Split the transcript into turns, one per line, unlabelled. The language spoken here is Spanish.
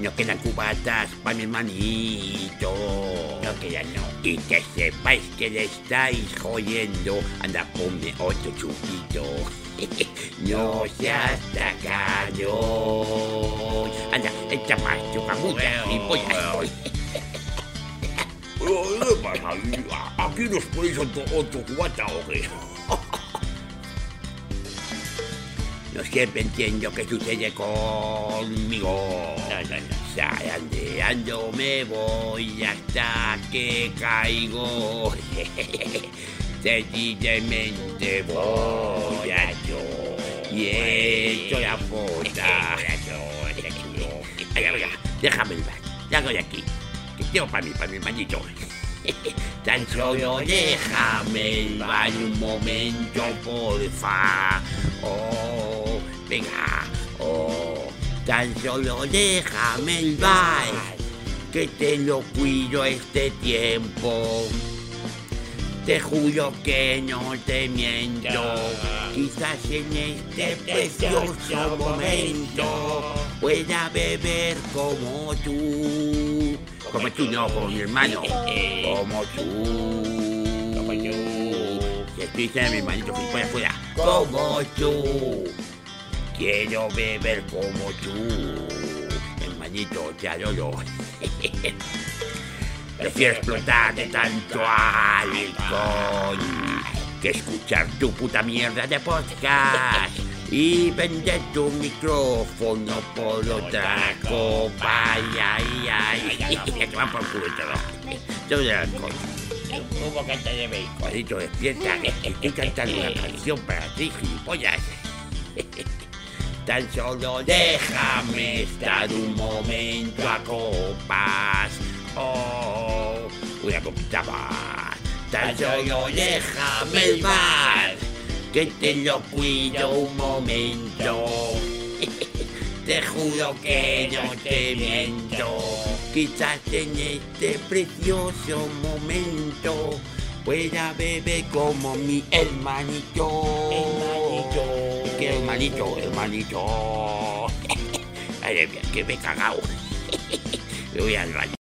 No quedan cubatas para mi hermanito.
No queda, no.
Y que sepáis que le estáis jodiendo. Anda, ponme otro chupito. no seas tacaño. Anda, echa más chupamucha y voy a...
¿Qué pasa? ¿Aquí nos ponéis otro, otro cubata o qué?
No siempre entiendo qué sucede conmigo.
No, no, no.
Zarandeando me voy hasta que caigo. Sencillamente voy a yo. Y echo la foto. Venga, venga, déjame el baño. Salgo de aquí. Que tengo para mí, para mi hermanito. Tan solo déjame el baño un momento, porfa. Oh, venga. Oh, tan solo déjame el baño. Que te lo cuido este tiempo. Te juro que no te miento. Quizás en este precioso momento pueda beber como tú. Como tú, no, como mi hermano. Como tú.
Como tú.
Que estoy diciendo mi hermanito que fuera afuera. Como tú. Quiero beber como tú. Hermanito, te adoro. Prefiero explotar de tanto alcohol que escuchar tu puta mierda de podcast y vender tu micrófono por otra copa. Ay, ay, ay. Ya te van por culo todo. Todo el alcohol.
Un bocata de bacon.
Juanito, despierta. Estoy cantando una canción para ti, gilipollas. Tan solo déjame estar un momento a copas. Oh, una copita más. Tan solo déjame el bar, que te lo cuido un momento. Te juro que no te miento. Quizás en este precioso momento pueda beber como mi hermanito.
Hermanito.
¿Qué hermanito? Hermanito. Mío, que me he cagado. Me voy al baño.